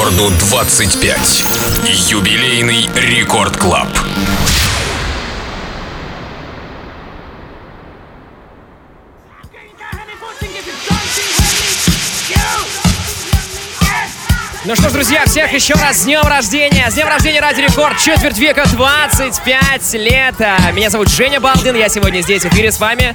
Рекорду 25. Юбилейный Record Club. Ну что ж, друзья, всех еще раз с днем рождения! С днем рождения Радио Рекорд! Четверть века, 25 лет! Меня зовут Женя Балдин, я сегодня здесь в эфире с вами.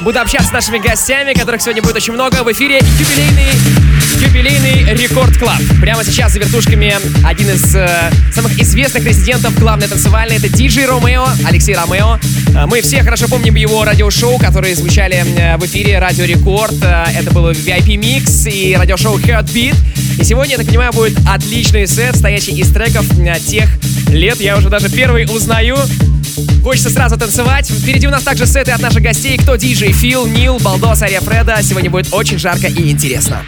Буду общаться с нашими гостями, которых сегодня будет очень много. В эфире юбилейный, юбилейный Record Club. Прямо сейчас за вертушками один из э, самых известных резидентов главной танцевальной. Это диджей Ромео, Алексей Ромео. Э, мы все хорошо помним его радиошоу, которые звучали э, в эфире Радио Рекорд. Э, это было VIP Mix и радиошоу Heartbeat. И сегодня, я так понимаю, будет отличный сет, состоящий из треков тех лет. Я уже даже первый узнаю. Хочется сразу танцевать. Впереди у нас также сеты от наших гостей. Кто диджей? Фил, Нил, Балдос, Ария Фреда. Сегодня будет очень жарко и интересно.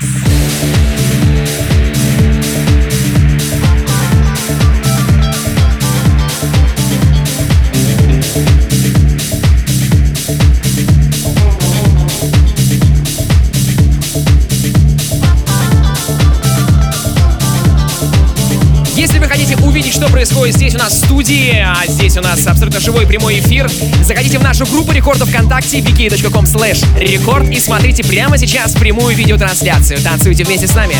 Увидеть, что происходит здесь у нас в студии. А здесь у нас абсолютно живой прямой эфир. Заходите в нашу группу рекордов ВКонтакте wiki.com slash рекорд и смотрите прямо сейчас прямую видеотрансляцию. Танцуйте вместе с нами.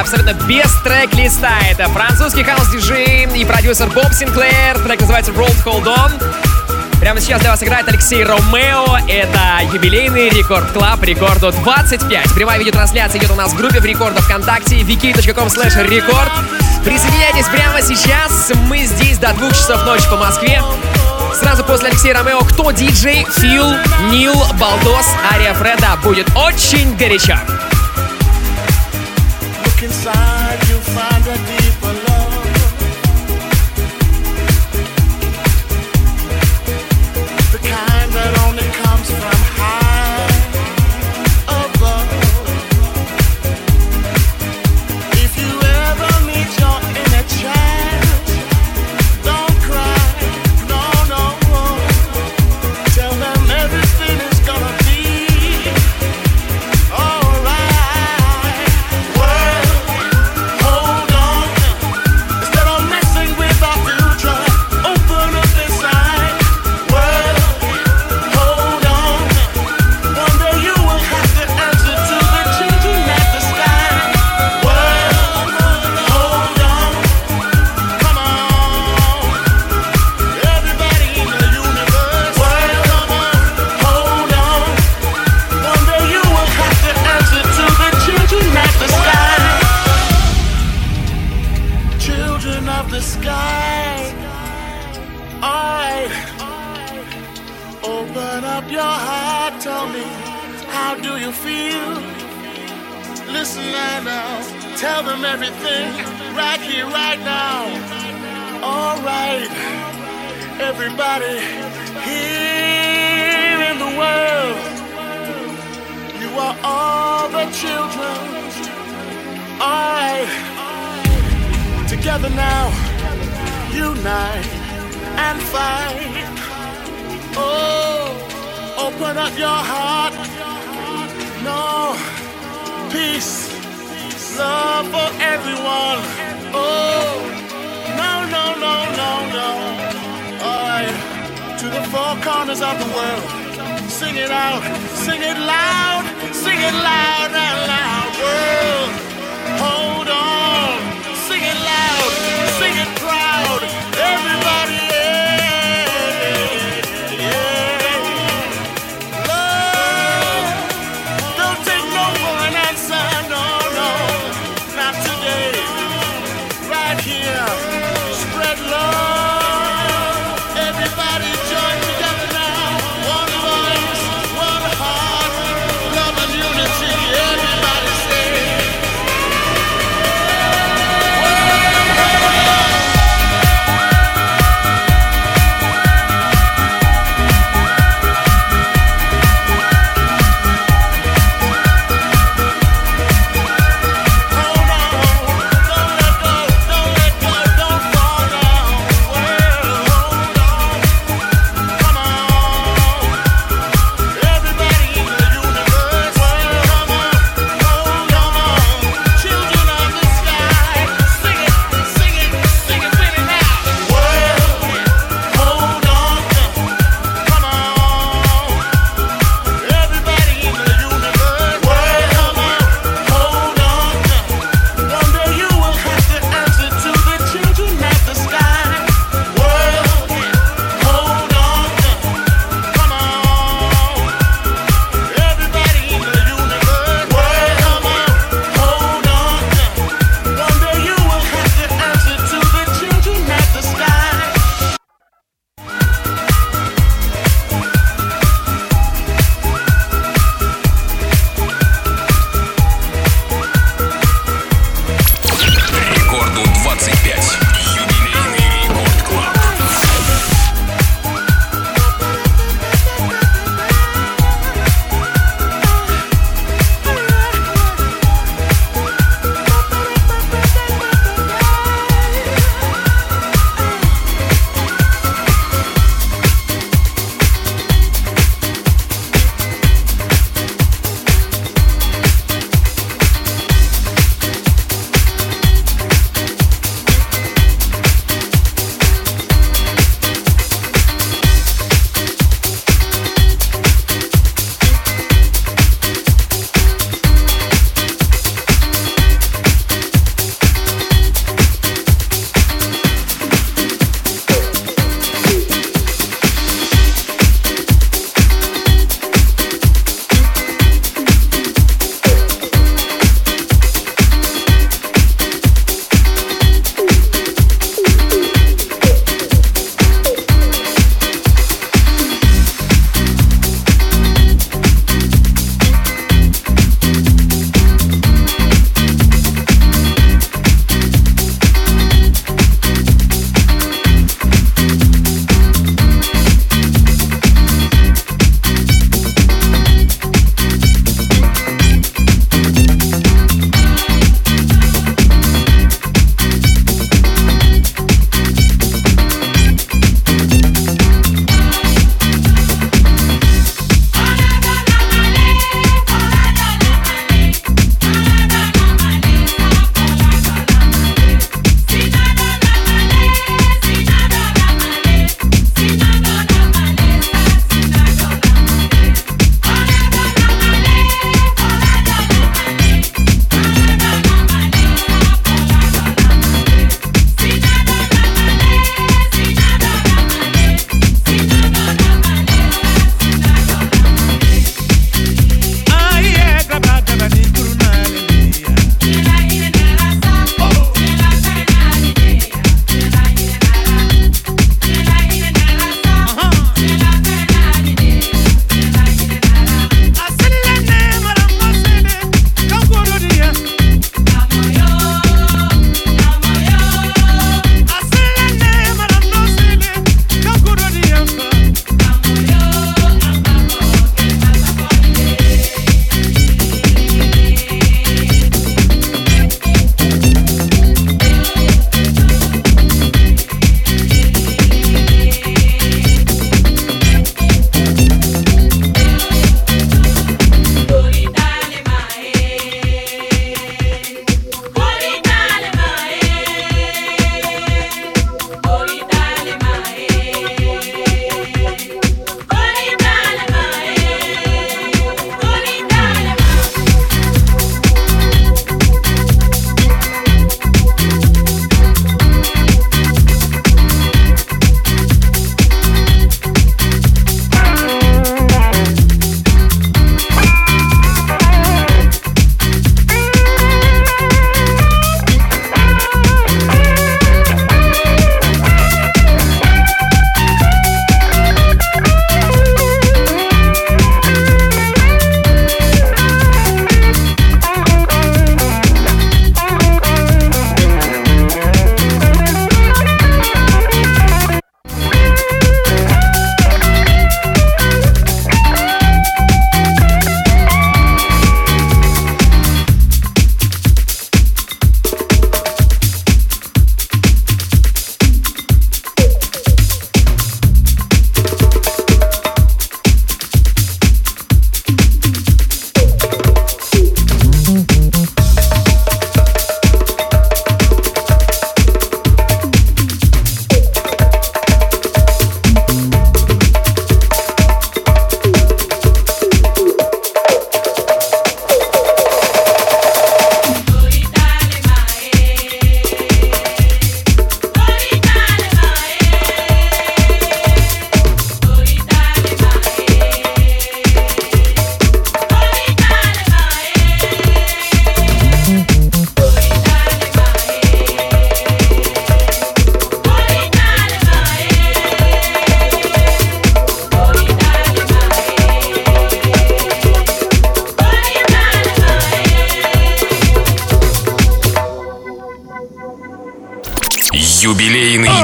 Абсолютно без трек-листа. Это французский хаус-диджей и продюсер Bob Sinclar. Трек называется World Hold On. Прямо сейчас для вас играет Алексей Ромео. Это юбилейный Record Club Рекорду 25. Прямая видеотрансляция идет у нас в группе в Рекорда ВКонтакте vk.com slash record. Присоединяйтесь прямо сейчас. Мы здесь до двух часов ночи по Москве. Сразу после Алексея Ромео кто диджей? Фил, Нил, Балдос, Ария Фреда. Будет очень горячо. Inside, you'll find a deeper your heart. Tell me, how do you feel? Listen now. Tell them everything right here, right now. All right, everybody here in the world, you are all the children. All right, together now, unite and fight. Oh, open up your heart. No, peace, love for everyone. Oh, no, no, no, no, no. All right, to the four corners of the world. Sing it out, sing it loud, sing it loud and loud. World,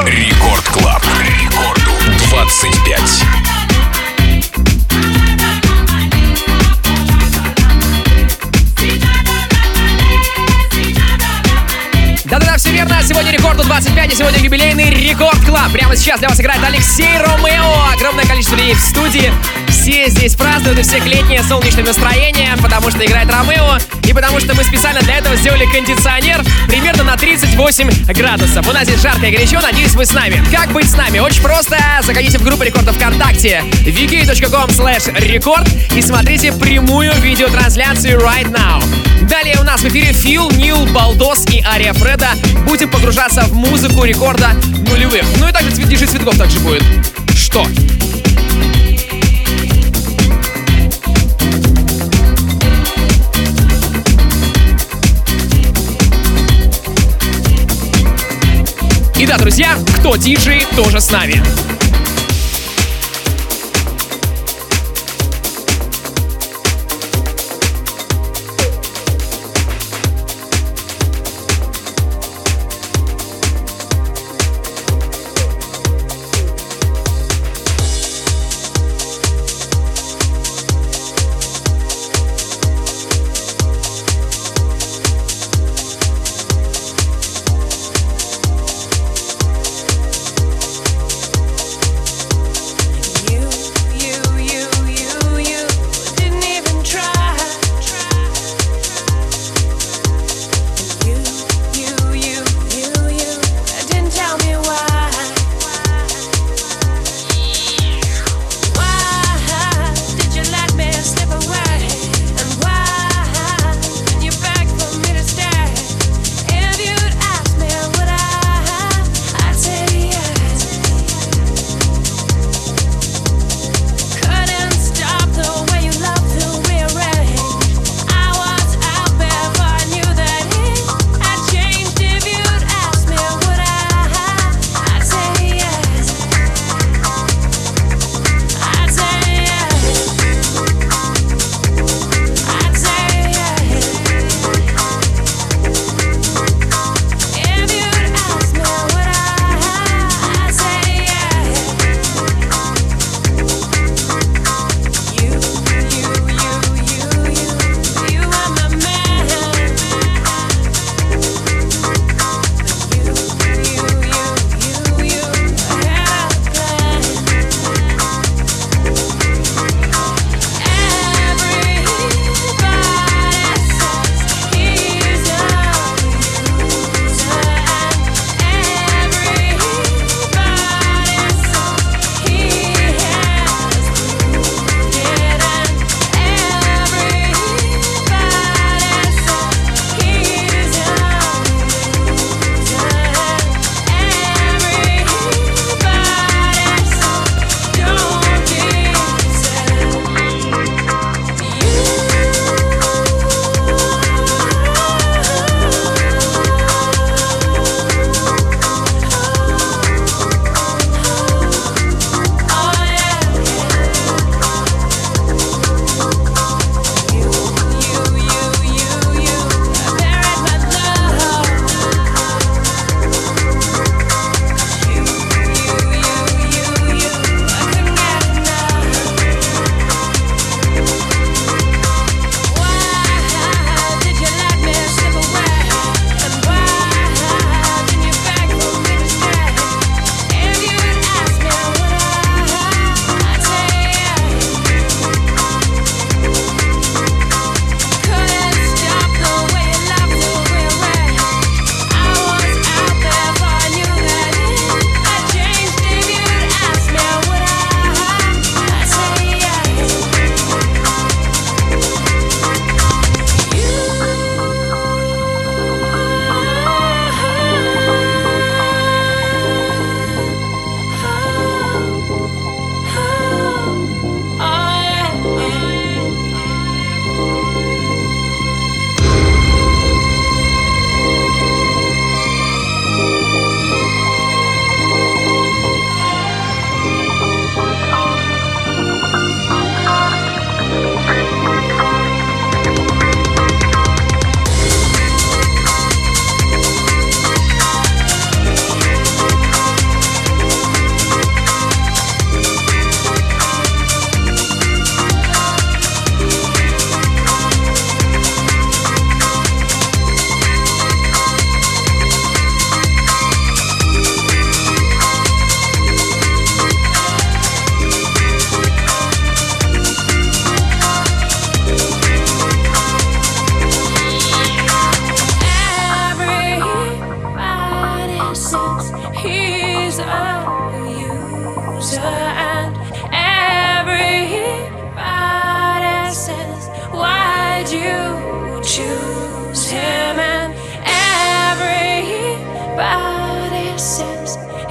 Record Club. Рекорду 25. Да-да-да, все верно. Сегодня рекорду 25, и сегодня юбилейный Record Club. Прямо сейчас для вас играет Алексей Ромео. Огромное количество людей в студии. Все здесь празднуют, и всех летнее солнечное настроение, потому что играет Ромео, и потому что мы специально для этого сделали кондиционер примерно на 38 градусов. У нас здесь жарко и горячо, надеюсь, вы с нами. Как быть с нами? Очень просто. Заходите в группу рекордов ВКонтакте vk.com slash record и смотрите прямую видеотрансляцию right now. Далее у нас в эфире Фил, Нил, Балдос и Ария Фреда. Будем погружаться в музыку рекорда нулевых. Ну и также Дижи Цветков также будет. Что? И да, друзья, кто диджей, тоже с нами.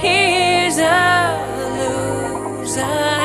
he's a loser.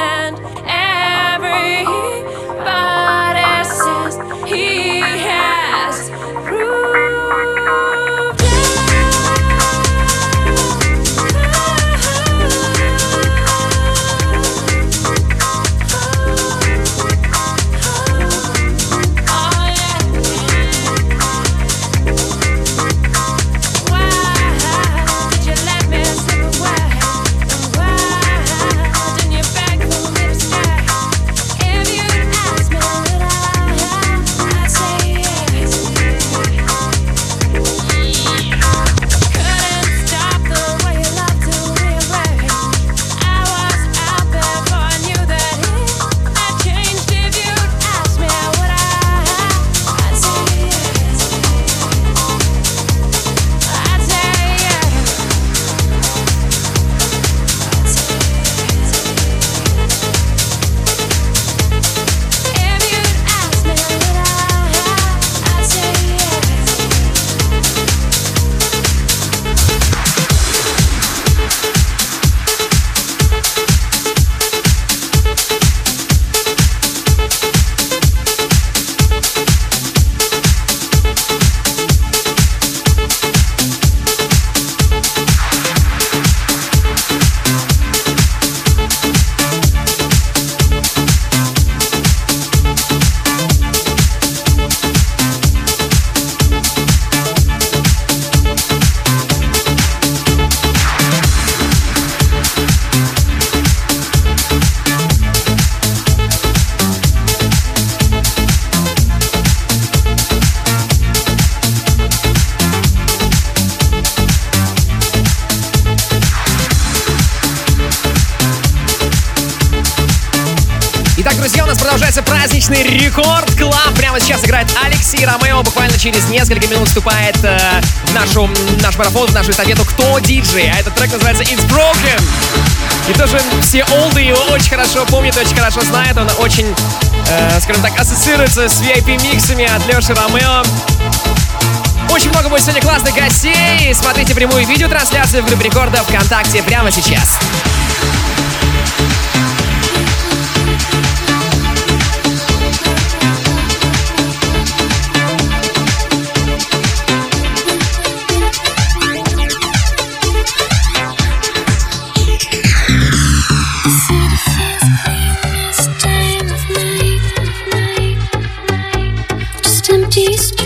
Праздничный рекорд клаб. Прямо сейчас играет Алексей Ромео. Буквально через несколько минут вступает э, в нашу, наш марафон, в нашу совету «Кто диджей?». А этот трек называется «It's Broken». И тоже все олды его очень хорошо помнят, очень хорошо знают. Он очень, э, скажем так, ассоциируется с VIP-миксами от Леши Ромео. Очень много будет сегодня классных гостей. Смотрите прямую видеотрансляцию в группе рекорда ВКонтакте прямо сейчас. parties.